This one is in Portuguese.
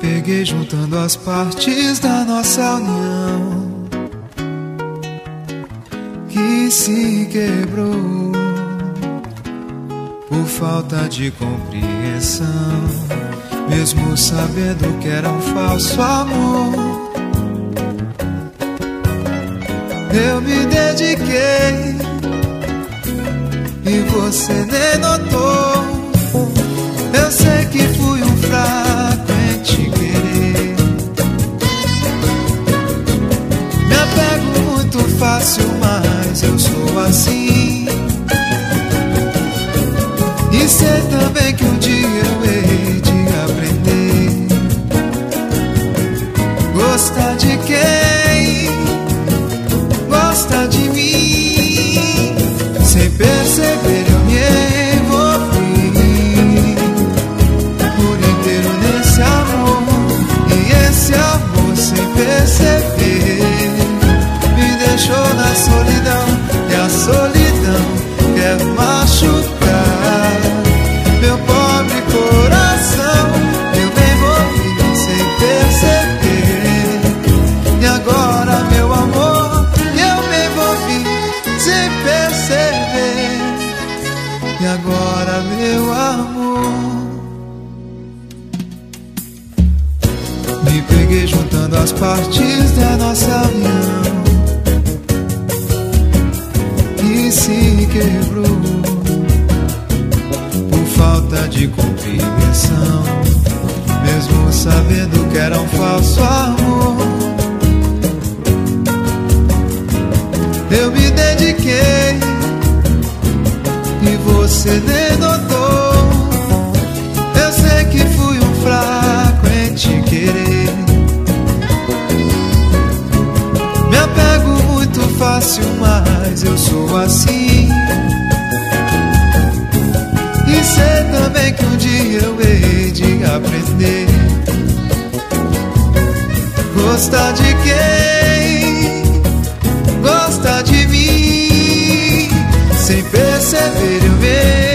peguei juntando as partes da nossa união que se quebrou por falta de compreensão, mesmo sabendo que era um falso amor. Eu me dediquei e você nem notou. Assim. E sei também que um dia eu hei de aprender. Gostar de quem gosta de mim. Sem perceber, E meu amor. Me peguei juntando as partes da nossa união que se quebrou por falta de compreensão, mesmo sabendo que era um falso amor. Você nem notou. Eu sei que fui um fraco em te querer. Me apego muito fácil, mas eu sou assim. E sei também que um dia eu hei de aprender. Gostar de quem perceber,